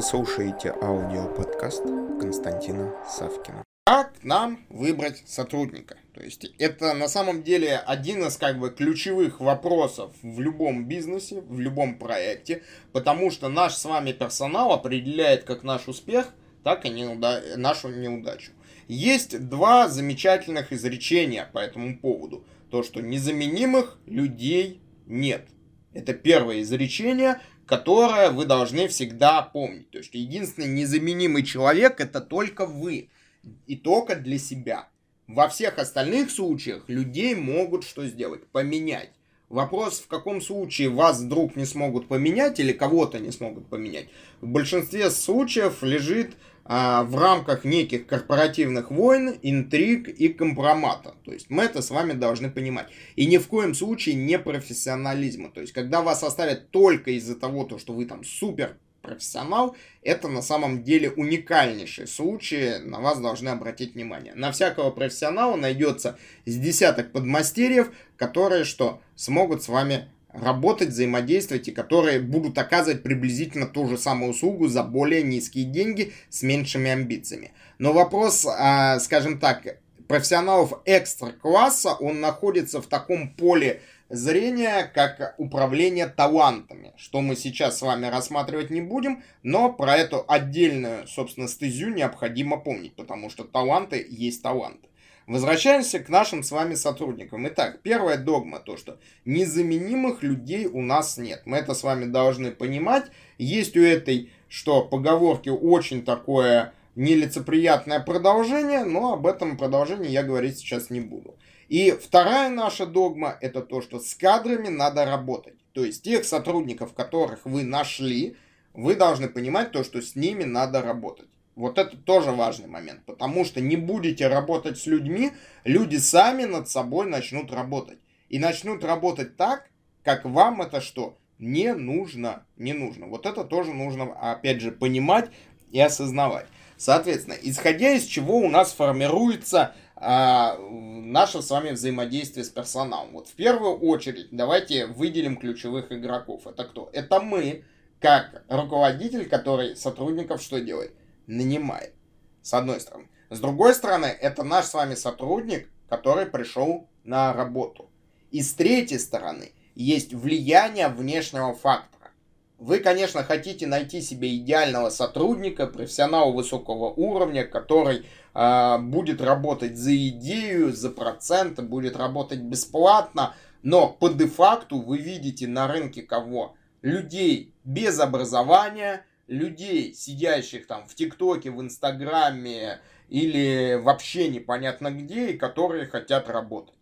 Вы слушаете аудиоподкаст Константина Савкина. Как нам выбрать сотрудника? То есть это на самом деле один из как бы ключевых вопросов в любом бизнесе, в любом проекте, потому что наш с вами персонал определяет как наш успех, так и неуда... нашу неудачу. Есть два замечательных изречения по этому поводу. То, что незаменимых людей нет. Это первое изречение, которое вы должны всегда помнить. То есть единственный незаменимый человек это только вы. И только для себя. Во всех остальных случаях людей могут что сделать? Поменять. Вопрос, в каком случае вас вдруг не смогут поменять или кого-то не смогут поменять, в большинстве случаев лежит в рамках неких корпоративных войн, интриг и компромата. То есть мы это с вами должны понимать. И ни в коем случае не профессионализма. То есть когда вас оставят только из-за того, то, что вы там супер профессионал, это на самом деле уникальнейший случай, на вас должны обратить внимание. На всякого профессионала найдется с десяток подмастерьев, которые что, смогут с вами работать, взаимодействовать и которые будут оказывать приблизительно ту же самую услугу за более низкие деньги с меньшими амбициями. Но вопрос, а, скажем так, профессионалов экстра-класса, он находится в таком поле зрения, как управление талантами, что мы сейчас с вами рассматривать не будем, но про эту отдельную, собственно, стезю необходимо помнить, потому что таланты есть таланты. Возвращаемся к нашим с вами сотрудникам. Итак, первая догма то, что незаменимых людей у нас нет. Мы это с вами должны понимать. Есть у этой, что поговорки очень такое нелицеприятное продолжение, но об этом продолжении я говорить сейчас не буду. И вторая наша догма это то, что с кадрами надо работать. То есть тех сотрудников, которых вы нашли, вы должны понимать то, что с ними надо работать. Вот это тоже важный момент, потому что не будете работать с людьми, люди сами над собой начнут работать. И начнут работать так, как вам это что? Не нужно. Не нужно. Вот это тоже нужно, опять же, понимать и осознавать. Соответственно, исходя из чего у нас формируется а, наше с вами взаимодействие с персоналом. Вот в первую очередь давайте выделим ключевых игроков. Это кто? Это мы, как руководитель, который сотрудников что делает? Нанимает. С одной стороны. С другой стороны, это наш с вами сотрудник, который пришел на работу. И с третьей стороны, есть влияние внешнего фактора. Вы, конечно, хотите найти себе идеального сотрудника, профессионала высокого уровня, который э, будет работать за идею, за проценты, будет работать бесплатно, но по дефакту вы видите на рынке кого? Людей без образования, людей, сидящих там в ТикТоке, в Инстаграме или вообще непонятно где, и которые хотят работать.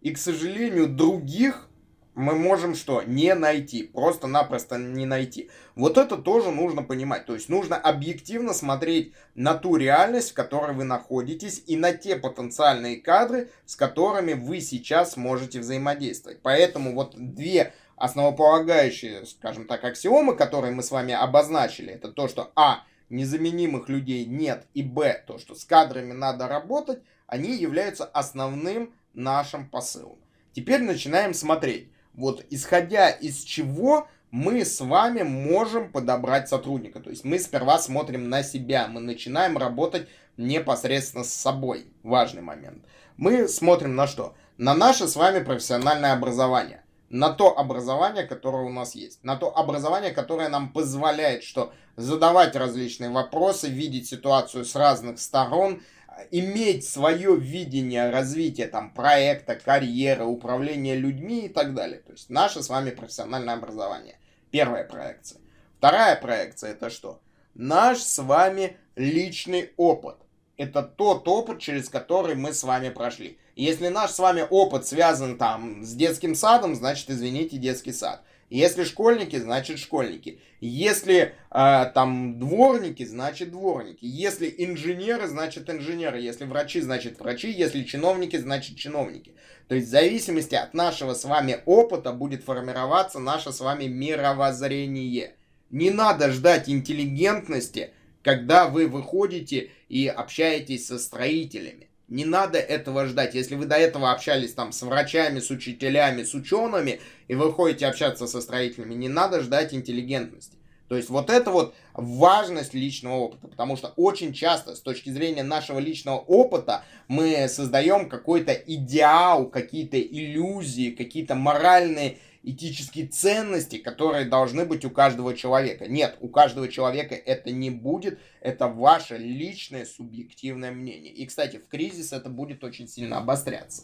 И, к сожалению, других мы можем что? Не найти. Просто-напросто не найти. Вот это тоже нужно понимать. То есть нужно объективно смотреть на ту реальность, в которой вы находитесь, и на те потенциальные кадры, с которыми вы сейчас можете взаимодействовать. Поэтому вот две основополагающие, скажем так, аксиомы, которые мы с вами обозначили, это то, что А, незаменимых людей нет, и Б, то, что с кадрами надо работать, они являются основным нашим посылом. Теперь начинаем смотреть. Вот исходя из чего мы с вами можем подобрать сотрудника. То есть мы сперва смотрим на себя, мы начинаем работать непосредственно с собой. Важный момент. Мы смотрим на что? На наше с вами профессиональное образование на то образование, которое у нас есть, на то образование, которое нам позволяет что задавать различные вопросы, видеть ситуацию с разных сторон, иметь свое видение развития там проекта, карьеры, управления людьми и так далее. То есть наше с вами профессиональное образование. Первая проекция. Вторая проекция это что? Наш с вами личный опыт. Это тот опыт, через который мы с вами прошли. Если наш с вами опыт связан там с детским садом, значит, извините, детский сад. Если школьники, значит школьники. Если э, там дворники, значит дворники. Если инженеры, значит инженеры. Если врачи, значит врачи. Если чиновники, значит чиновники. То есть в зависимости от нашего с вами опыта будет формироваться наше с вами мировоззрение. Не надо ждать интеллигентности, когда вы выходите и общаетесь со строителями. Не надо этого ждать. Если вы до этого общались там с врачами, с учителями, с учеными, и вы ходите общаться со строителями, не надо ждать интеллигентности. То есть вот это вот важность личного опыта, потому что очень часто с точки зрения нашего личного опыта мы создаем какой-то идеал, какие-то иллюзии, какие-то моральные этические ценности, которые должны быть у каждого человека. Нет, у каждого человека это не будет, это ваше личное субъективное мнение. И, кстати, в кризис это будет очень сильно обостряться.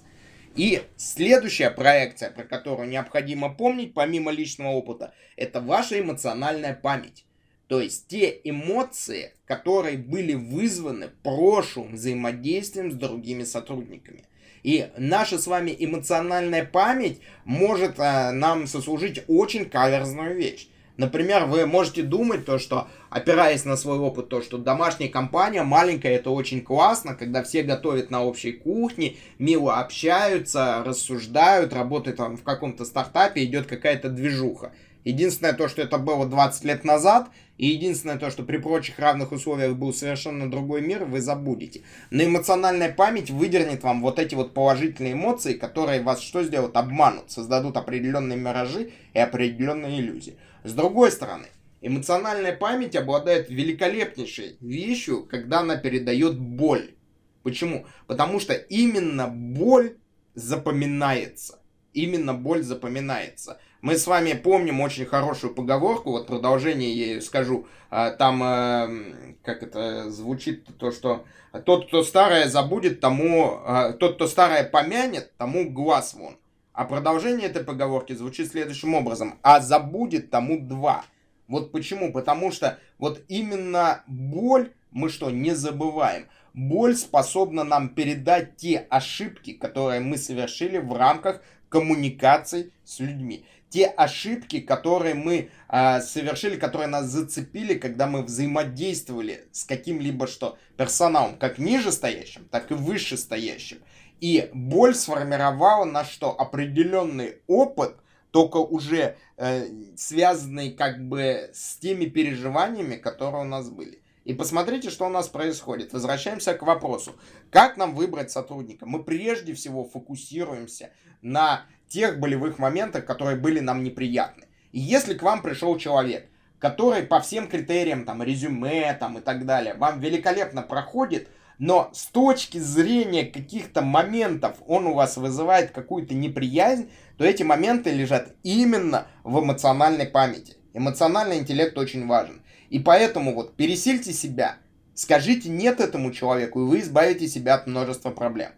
И следующая проекция, про которую необходимо помнить, помимо личного опыта, это ваша эмоциональная память. То есть те эмоции, которые были вызваны прошлым взаимодействием с другими сотрудниками. И наша с вами эмоциональная память может э, нам сослужить очень каверзную вещь. Например, вы можете думать то, что, опираясь на свой опыт, то, что домашняя компания маленькая, это очень классно, когда все готовят на общей кухне, мило общаются, рассуждают, работают там в каком-то стартапе, идет какая-то движуха. Единственное то, что это было 20 лет назад, и единственное то, что при прочих равных условиях был совершенно другой мир, вы забудете. Но эмоциональная память выдернет вам вот эти вот положительные эмоции, которые вас что сделают? Обманут, создадут определенные миражи и определенные иллюзии. С другой стороны, эмоциональная память обладает великолепнейшей вещью, когда она передает боль. Почему? Потому что именно боль запоминается. Именно боль запоминается. Мы с вами помним очень хорошую поговорку, вот продолжение я скажу. А, там, э, как это звучит, то, что тот, кто старое забудет, тому, а, тот, кто старое помянет, тому глаз вон. А продолжение этой поговорки звучит следующим образом. А забудет тому два. Вот почему? Потому что вот именно боль мы что, не забываем. Боль способна нам передать те ошибки, которые мы совершили в рамках коммуникаций с людьми. Те ошибки, которые мы э, совершили, которые нас зацепили, когда мы взаимодействовали с каким-либо что персоналом, как нижестоящим, так и вышестоящим. И боль сформировала на что? Определенный опыт, только уже э, связанный как бы с теми переживаниями, которые у нас были. И посмотрите, что у нас происходит. Возвращаемся к вопросу. Как нам выбрать сотрудника? Мы прежде всего фокусируемся на тех болевых моментах, которые были нам неприятны. И если к вам пришел человек, который по всем критериям, там, резюме, там, и так далее, вам великолепно проходит, но с точки зрения каких-то моментов он у вас вызывает какую-то неприязнь, то эти моменты лежат именно в эмоциональной памяти. Эмоциональный интеллект очень важен. И поэтому вот пересильте себя, скажите нет этому человеку, и вы избавите себя от множества проблем.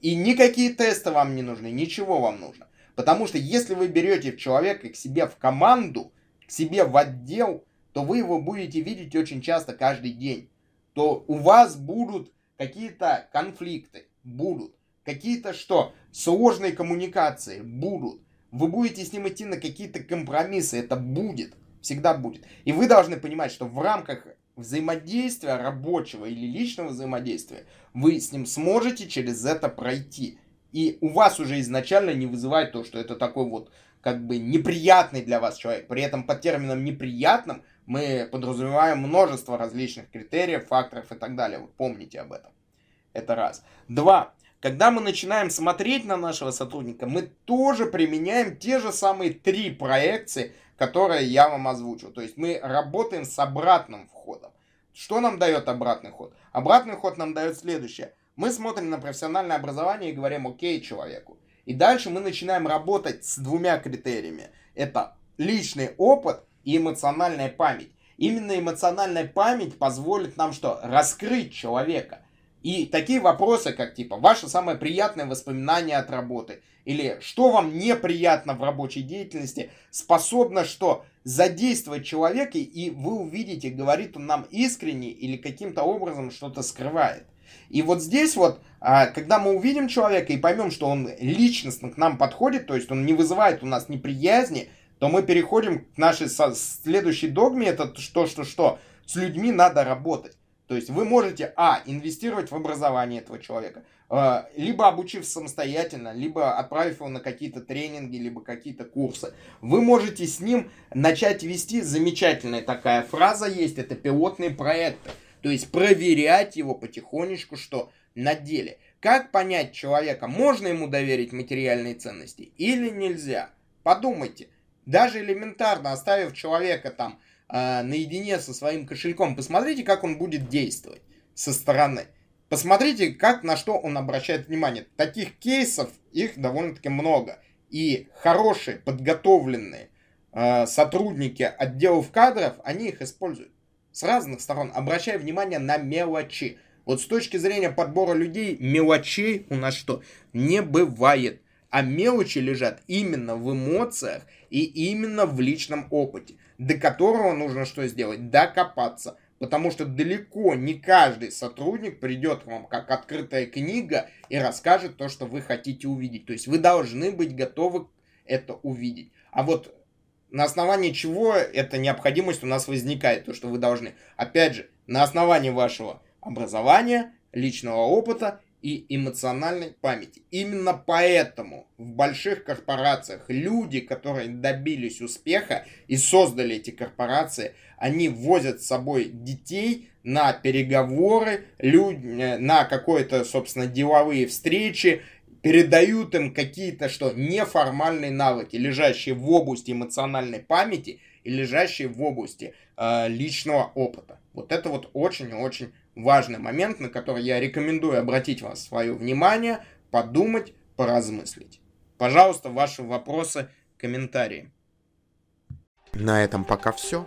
И никакие тесты вам не нужны, ничего вам нужно. Потому что если вы берете человека к себе в команду, к себе в отдел, то вы его будете видеть очень часто каждый день то у вас будут какие-то конфликты, будут. Какие-то что? Сложные коммуникации будут. Вы будете с ним идти на какие-то компромиссы, это будет, всегда будет. И вы должны понимать, что в рамках взаимодействия рабочего или личного взаимодействия вы с ним сможете через это пройти. И у вас уже изначально не вызывает то, что это такой вот как бы неприятный для вас человек. При этом под термином неприятным мы подразумеваем множество различных критериев, факторов и так далее. Вы помните об этом. Это раз. Два. Когда мы начинаем смотреть на нашего сотрудника, мы тоже применяем те же самые три проекции, которые я вам озвучил. То есть мы работаем с обратным входом. Что нам дает обратный ход? Обратный ход нам дает следующее. Мы смотрим на профессиональное образование и говорим окей человеку. И дальше мы начинаем работать с двумя критериями. Это личный опыт и эмоциональная память. Именно эмоциональная память позволит нам что? Раскрыть человека. И такие вопросы, как типа, ваше самое приятное воспоминание от работы, или что вам неприятно в рабочей деятельности, способно что? Задействовать человека, и вы увидите, говорит он нам искренне или каким-то образом что-то скрывает. И вот здесь вот, а, когда мы увидим человека и поймем, что он личностно к нам подходит, то есть он не вызывает у нас неприязни, то мы переходим к нашей следующей догме, это что, что, что, с людьми надо работать. То есть вы можете, а, инвестировать в образование этого человека, э, либо обучив самостоятельно, либо отправив его на какие-то тренинги, либо какие-то курсы. Вы можете с ним начать вести, замечательная такая фраза есть, это пилотные проекты. То есть проверять его потихонечку, что на деле. Как понять человека, можно ему доверить материальные ценности или нельзя? Подумайте даже элементарно оставив человека там э, наедине со своим кошельком, посмотрите, как он будет действовать со стороны. Посмотрите, как на что он обращает внимание. Таких кейсов их довольно-таки много. И хорошие, подготовленные э, сотрудники отделов кадров, они их используют с разных сторон, обращая внимание на мелочи. Вот с точки зрения подбора людей, мелочей у нас что? Не бывает. А мелочи лежат именно в эмоциях и именно в личном опыте, до которого нужно что сделать? Докопаться. Потому что далеко не каждый сотрудник придет к вам как открытая книга и расскажет то, что вы хотите увидеть. То есть вы должны быть готовы это увидеть. А вот на основании чего эта необходимость у нас возникает, то, что вы должны, опять же, на основании вашего образования, личного опыта и эмоциональной памяти. Именно поэтому в больших корпорациях люди, которые добились успеха и создали эти корпорации, они возят с собой детей на переговоры, люд... на какие-то, собственно, деловые встречи, передают им какие-то что неформальные навыки, лежащие в области эмоциональной памяти и лежащие в области э, личного опыта. Вот это вот очень-очень важный момент, на который я рекомендую обратить вас свое внимание, подумать, поразмыслить. Пожалуйста, ваши вопросы, комментарии. На этом пока все.